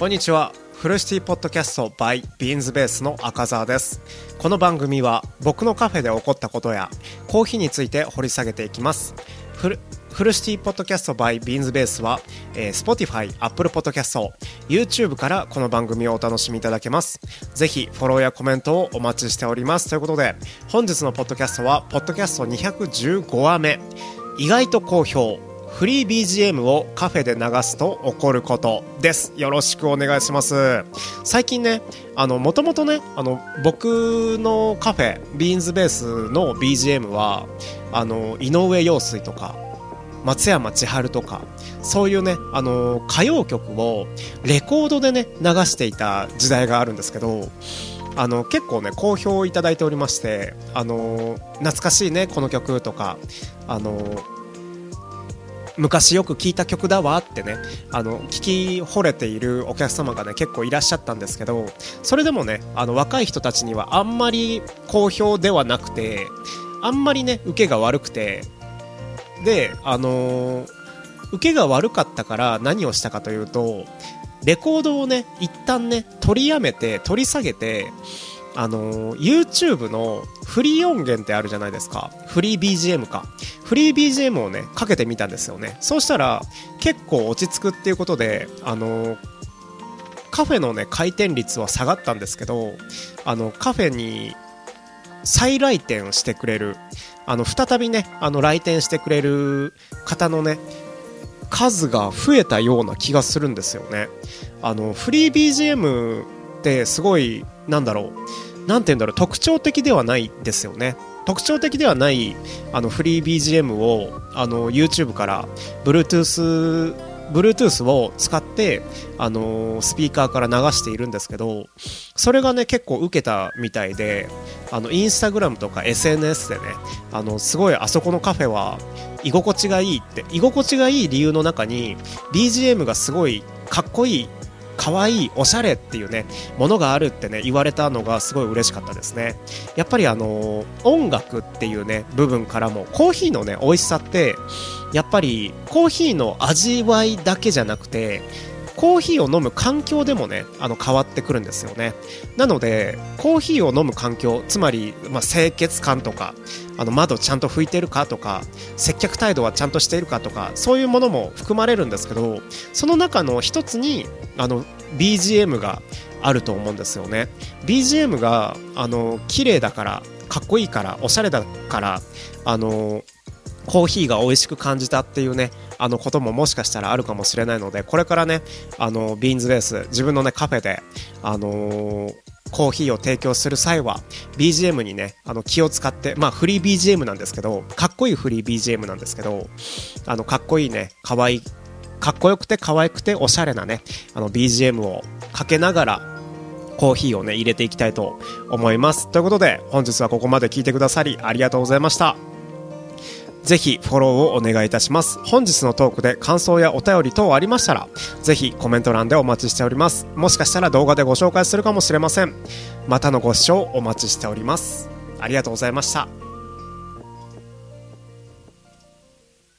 こんにちは。フルシティポッドキャスト by ビーンズベースの赤澤です。この番組は僕のカフェで起こったことやコーヒーについて掘り下げていきます。フルフルシティポッドキャスト by ビーンズベースは、えー、Spotify、Apple Podcast、YouTube からこの番組をお楽しみいただけます。ぜひフォローやコメントをお待ちしております。ということで、本日のポッドキャストは、ポッドキャスト215話目、意外と好評、フリー BGM をカフェで流すと起こることです。よろしくお願いします。最近ね、あの、もともとね、あの、僕のカフェ、ビーンズベースの BGM は、あの、井上陽水とか、松山千春とか、そういうね、あの歌謡曲をレコードでね、流していた時代があるんですけど、あの結構ね好評いただいておりましてあの懐かしいねこの曲とかあの昔よく聴いた曲だわってねあの聞き惚れているお客様がね結構いらっしゃったんですけどそれでもねあの若い人たちにはあんまり好評ではなくてあんまりね受けが悪くてであの受けが悪かったから何をしたかというとレコードをね一旦ね取りやめて取り下げてあの YouTube のフリー音源ってあるじゃないですか。フリー BGM か。フリー BGM をねかけてみたんですよね。そうしたら結構落ち着くっていうことであのカフェのね回転率は下がったんですけどあのカフェに再来店してくれるあの再びねあの来店してくれる方のね数が増えたような気がするんですよね。あのフリー BGM ってすごいなんだろう。なんて言うんだろう。特徴的ではないですよね。特徴的ではないあのフリー BGM をあの YouTube から Bluetooth Bluetooth を使って、あの、スピーカーから流しているんですけど、それがね、結構受けたみたいで、あの、インスタグラムとか SNS でね、あの、すごいあそこのカフェは居心地がいいって、居心地がいい理由の中に、BGM がすごいかっこいい可愛いおしゃれっていうねものがあるってね言われたのがすごい嬉しかったですね。やっぱりあの音楽っていうね部分からもコーヒーのね美味しさってやっぱりコーヒーの味わいだけじゃなくてコーヒーを飲む環境でもねあの変わってくるんですよね。なのでコーヒーを飲む環境つまり、まあ、清潔感とかあの窓ちゃんと拭いてるかとか接客態度はちゃんとしているかとかそういうものも含まれるんですけどその中の一つにあの BGM があると思うんですよね。BGM があの綺麗だからかっこいいからおしゃれだからあのコーヒーが美味しく感じたっていうねあのことももしかしたらあるかもしれないのでこれからねあのビーンズベース自分のねカフェであのーコーヒーを提供する際は BGM にねあの気を使ってまあフリー BGM なんですけどかっこいいフリー BGM なんですけどあのかっこいいねかわいかっこよくて可愛くておしゃれなねあの BGM をかけながらコーヒーをね入れていきたいと思います。ということで本日はここまで聞いてくださりありがとうございました。ぜひフォローをお願いいたします。本日のトークで感想やお便り等ありましたら、ぜひコメント欄でお待ちしております。もしかしたら動画でご紹介するかもしれません。またのご視聴お待ちしております。ありがとうございました。